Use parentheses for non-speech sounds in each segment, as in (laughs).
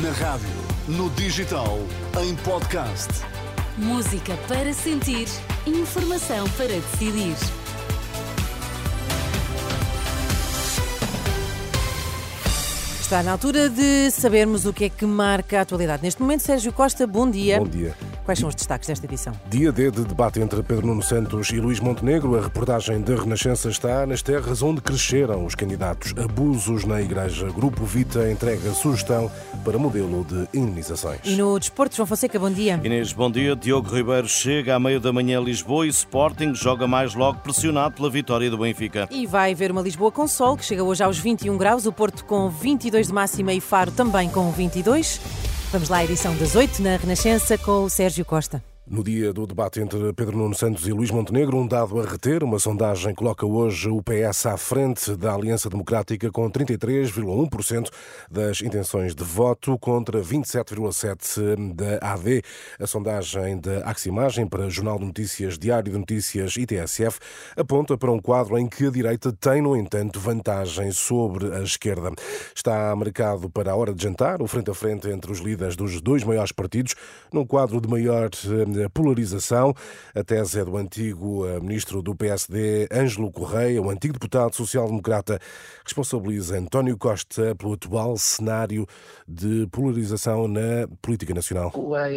Na rádio, no digital, em podcast. Música para sentir, informação para decidir. Está na altura de sabermos o que é que marca a atualidade. Neste momento, Sérgio Costa, bom dia. Bom dia. Quais são os destaques desta edição? Dia D de debate entre Pedro Nuno Santos e Luís Montenegro. A reportagem da Renascença está nas terras onde cresceram os candidatos. Abusos na Igreja. Grupo Vita entrega sugestão para modelo de imunizações. E no desporto, João Fonseca, bom dia. Inês, bom dia. Diogo Ribeiro chega à meio da manhã a Lisboa e Sporting joga mais logo pressionado pela vitória do Benfica. E vai haver uma Lisboa com sol, que chega hoje aos 21 graus, o Porto com 22 de máxima e Faro também com 22. Vamos lá edição das 8 na Renascença com o Sérgio Costa. No dia do debate entre Pedro Nuno Santos e Luís Montenegro, um dado a reter, uma sondagem coloca hoje o PS à frente da Aliança Democrática com 33,1% das intenções de voto contra 27,7% da AD. A sondagem da Aximagem para Jornal de Notícias, Diário de Notícias e TSF aponta para um quadro em que a direita tem, no entanto, vantagem sobre a esquerda. Está marcado para a hora de jantar, o frente a frente entre os líderes dos dois maiores partidos, num quadro de maior polarização. A tese é do antigo eh, ministro do PSD, Ângelo Correia, o antigo deputado social-democrata, responsabiliza António Costa pelo atual cenário de polarização na política nacional. Com a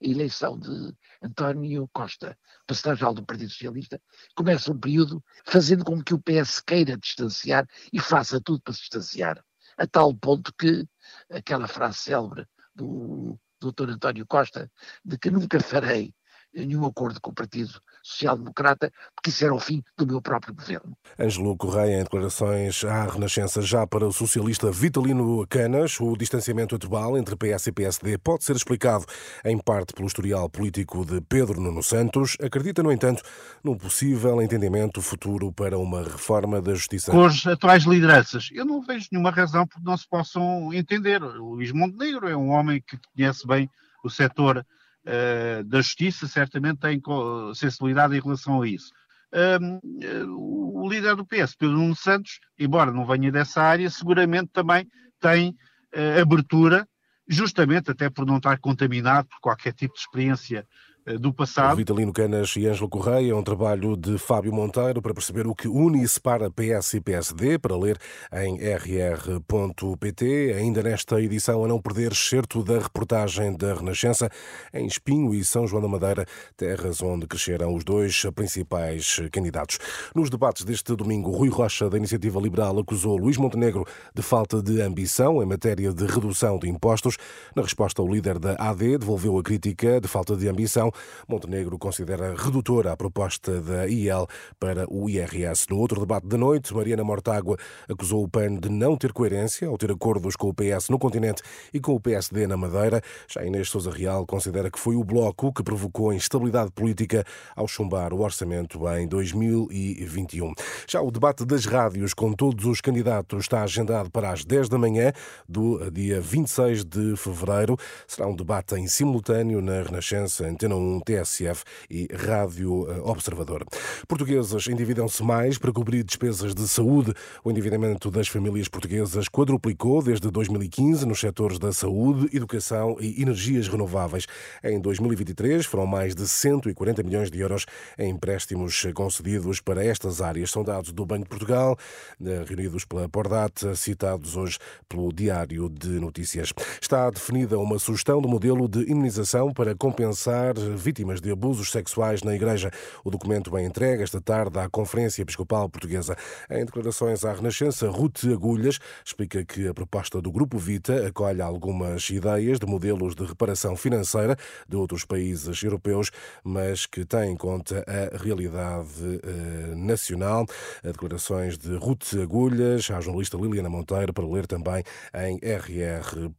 eleição de António Costa secretário-geral do Partido Socialista, começa um período fazendo com que o PS queira distanciar e faça tudo para se distanciar. A tal ponto que aquela frase célebre do Dr. António Costa, de que nunca farei nenhum acordo com o Partido Social Democrata, porque isso era o fim do meu próprio governo. Ângelo Correia, em declarações à Renascença, já para o socialista Vitalino Canas, o distanciamento atual entre PS e PSD pode ser explicado em parte pelo historial político de Pedro Nuno Santos. Acredita, no entanto, num possível entendimento futuro para uma reforma da justiça. Com as atuais lideranças, eu não vejo nenhuma razão por que não se possam entender. O Luís Montenegro é um homem que conhece bem o setor uh, da justiça certamente tem sensibilidade em relação a isso. Um, o líder do PS, Pedro Nuno Santos, embora não venha dessa área, seguramente também tem uh, abertura, justamente até por não estar contaminado por qualquer tipo de experiência eh, do passado. Vitalino Canas e Ângelo Correia, um trabalho de Fábio Monteiro para perceber o que une e separa PS e PSD, para ler em rr.pt. Ainda nesta edição, a não perder certo da reportagem da Renascença em Espinho e São João da Madeira, terras onde cresceram os dois principais candidatos. Nos debates deste domingo, Rui Rocha, da Iniciativa Liberal, acusou Luís Montenegro de falta de ambição em matéria de redução de impostos. Na resposta, o líder da AD devolveu a crítica de falta de ambição Montenegro considera redutora a proposta da IEL para o IRS. No outro debate da noite, Mariana Mortágua acusou o PAN de não ter coerência ao ter acordos com o PS no continente e com o PSD na Madeira. Já Inês Souza Real considera que foi o Bloco que provocou a instabilidade política ao chumbar o orçamento em 2021. Já o debate das rádios com todos os candidatos está agendado para as 10 da manhã do dia 26 de fevereiro. Será um debate em simultâneo na Renascença Antena 1, TSF e Rádio eh, Observador. Portuguesas endividam-se mais para cobrir despesas de saúde. O endividamento das famílias portuguesas quadruplicou desde 2015 nos setores da saúde, educação e energias renováveis. Em 2023 foram mais de 140 milhões de euros em empréstimos concedidos para estas áreas. São dados do Banco de Portugal, eh, reunidos pela Pordat, citados hoje pelo Diário de Notícias. Está definida uma sugestão do modelo de imunização para compensar vítimas de abusos sexuais na Igreja. O documento é entregue esta tarde à Conferência Episcopal Portuguesa. Em declarações à Renascença, Ruth Agulhas explica que a proposta do Grupo Vita acolhe algumas ideias de modelos de reparação financeira de outros países europeus, mas que tem em conta a realidade eh, nacional. Declarações de Ruth Agulhas, à jornalista Liliana Monteiro, para ler também em rr.pt.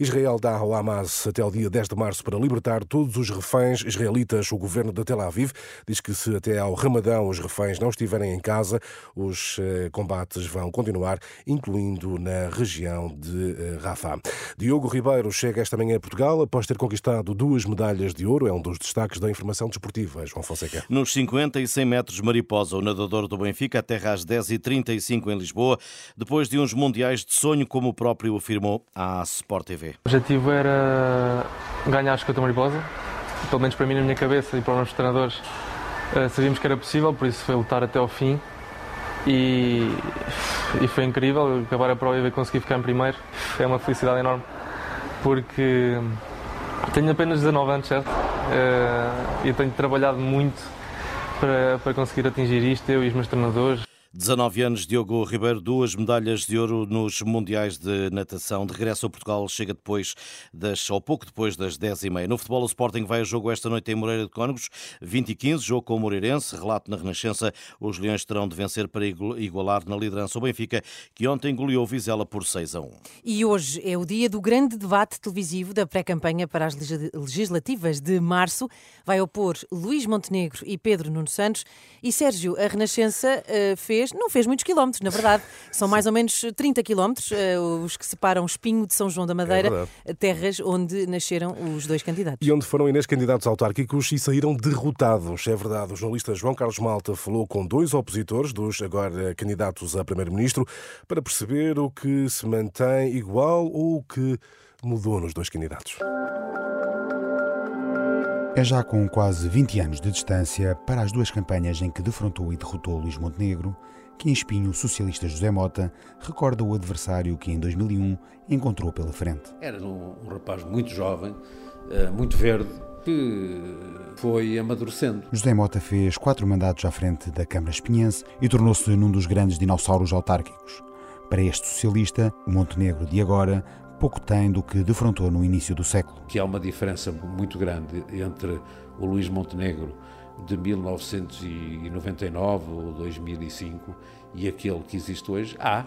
Israel dá ao Hamas até o dia 10 de março para libertar libertar todos os reféns israelitas. O governo de Tel Aviv diz que se até ao Ramadão os reféns não estiverem em casa, os eh, combates vão continuar, incluindo na região de eh, Rafah. Diogo Ribeiro chega esta manhã a Portugal após ter conquistado duas medalhas de ouro. É um dos destaques da informação desportiva, João Fonseca. Nos 50 e 100 metros mariposa, o nadador do Benfica aterra às 10h35 em Lisboa, depois de uns mundiais de sonho, como o próprio afirmou à Sport TV. O objetivo era ganhar a 50 mariposa, pelo menos para mim na minha cabeça e para os meus treinadores. Eh, sabíamos que era possível, por isso foi lutar até ao fim. E, e foi incrível acabar a prova e conseguir ficar em primeiro. É uma felicidade enorme, porque tenho apenas 19 anos, certo? Uh, e tenho trabalhado muito para, para conseguir atingir isto, eu e os meus treinadores. 19 anos, Diogo Ribeiro, duas medalhas de ouro nos Mundiais de Natação. De regresso ao Portugal, chega depois das, ou pouco depois das 10h30. No futebol, o Sporting vai a jogo esta noite em Moreira de Cónegos, 20 e 15, jogo com o Moreirense. Relato na Renascença, os Leões terão de vencer para igualar na liderança o Benfica, que ontem goleou Vizela por 6 a 1. E hoje é o dia do grande debate televisivo da pré-campanha para as legislativas de março. Vai opor Luís Montenegro e Pedro Nuno Santos. E Sérgio, a Renascença uh, fez fez, não fez muitos quilómetros, na verdade. São mais ou menos 30 quilómetros uh, os que separam Espinho de São João da Madeira, é terras onde nasceram os dois candidatos. E onde foram Inês candidatos autárquicos e saíram derrotados. É verdade, o jornalista João Carlos Malta falou com dois opositores dos agora candidatos a primeiro-ministro para perceber o que se mantém igual ou o que mudou nos dois candidatos. É já com quase 20 anos de distância para as duas campanhas em que defrontou e derrotou Luís Montenegro, que em Espinho o socialista José Mota recorda o adversário que em 2001 encontrou pela frente. Era um, um rapaz muito jovem, eh, muito verde, que foi amadurecendo. José Mota fez quatro mandatos à frente da Câmara Espinhense e tornou-se num dos grandes dinossauros autárquicos. Para este socialista, o Montenegro de agora pouco tem do que defrontou no início do século. Que há uma diferença muito grande entre o Luís Montenegro de 1999 ou 2005 e aquele que existe hoje. Há,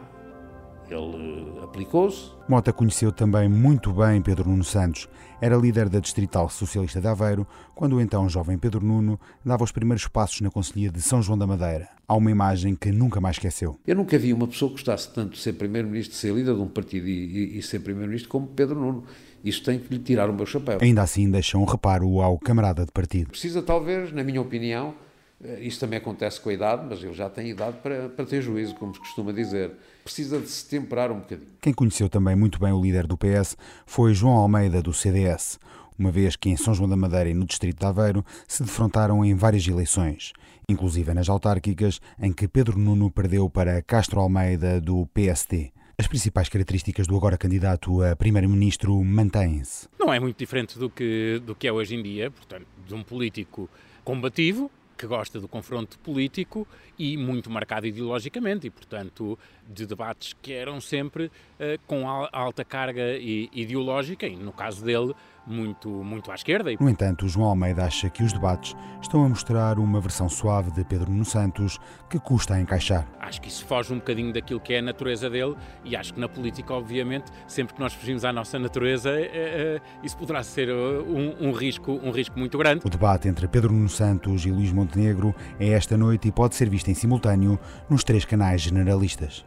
ele aplicou-se. Mota conheceu também muito bem Pedro Nuno Santos. Era líder da Distrital Socialista de Aveiro, quando o então jovem Pedro Nuno dava os primeiros passos na Conselhia de São João da Madeira. Há uma imagem que nunca mais esqueceu. Eu nunca vi uma pessoa que gostasse tanto de ser primeiro-ministro, de ser líder de um partido e, e, e ser primeiro-ministro como Pedro Nuno. Isto tem que lhe tirar o meu chapéu. Ainda assim deixa um reparo ao camarada de partido. Precisa talvez, na minha opinião, eh, isso também acontece com a idade, mas ele já tem idade para, para ter juízo, como se costuma dizer. Precisa de se temperar um bocadinho. Quem conheceu também muito bem o líder do PS foi João Almeida, do CDS, uma vez que em São João da Madeira e no Distrito de Aveiro se defrontaram em várias eleições, inclusive nas autárquicas, em que Pedro Nuno perdeu para Castro Almeida, do PSD. As principais características do agora candidato a primeiro-ministro mantêm-se. Não é muito diferente do que, do que é hoje em dia, portanto, de um político combativo, que gosta do confronto político e muito marcado ideologicamente, e, portanto, de debates que eram sempre uh, com alta carga ideológica, e no caso dele, muito, muito à esquerda. No entanto, João Almeida acha que os debates estão a mostrar uma versão suave de Pedro Nuno Santos que custa a encaixar. Acho que isso foge um bocadinho daquilo que é a natureza dele e acho que na política, obviamente, sempre que nós fugimos à nossa natureza, é, é, isso poderá ser um, um, risco, um risco muito grande. O debate entre Pedro Nuno Santos e Luís Montenegro é esta noite e pode ser visto em simultâneo nos três canais generalistas.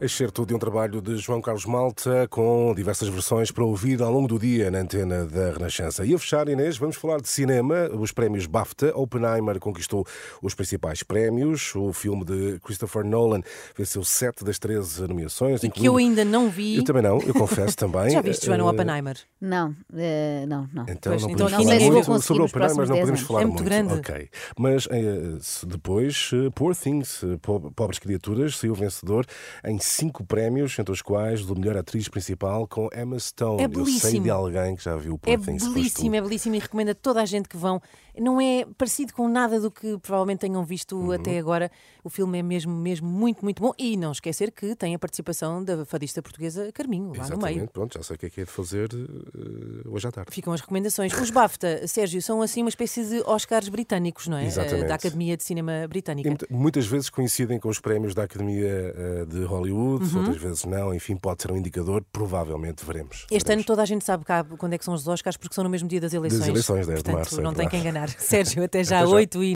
Excerto de um trabalho de João Carlos Malta com diversas versões para ouvir ao longo do dia na antena da Renascença. E a fechar, Inês, vamos falar de cinema. Os prémios BAFTA. Oppenheimer conquistou os principais prémios. O filme de Christopher Nolan venceu sete das 13 nomeações. E que eu ainda não vi. Eu também não, eu confesso (laughs) também. Já viste, Joana, uh... Oppenheimer? Não, uh, não, não. Então pois, não então podemos falar muito sobre Oppenheimer, não podemos falar é muito. muito. grande. Ok. Mas uh, depois, Poor Things, Pobres Criaturas, saiu vencedor em cinco prémios entre os quais do melhor atriz principal com Emma Stone. É belíssimo. Eu sei de alguém que já viu o É belíssimo, é belíssimo e recomendo a toda a gente que vão. Não é parecido com nada do que provavelmente tenham visto uhum. até agora. O filme é mesmo, mesmo muito, muito bom. E não esquecer que tem a participação da fadista portuguesa Carminho, lá Exatamente. no meio. Pronto, já sei o que é que é de fazer uh, hoje à tarde. Ficam as recomendações. Os BAFTA, Sérgio, são assim uma espécie de Oscars britânicos, não é? Exatamente. da Academia de Cinema Britânica. E muitas vezes coincidem com os prémios da Academia uh, de Hollywood saúde, uhum. outras vezes não, enfim, pode ser um indicador, provavelmente veremos. Este veremos. ano toda a gente sabe cá quando é que são os Oscars, porque são no mesmo dia das eleições. Das eleições, 10 Portanto, de março. É não tem verdade. que enganar. (laughs) Sérgio, até já, Até já. 8 e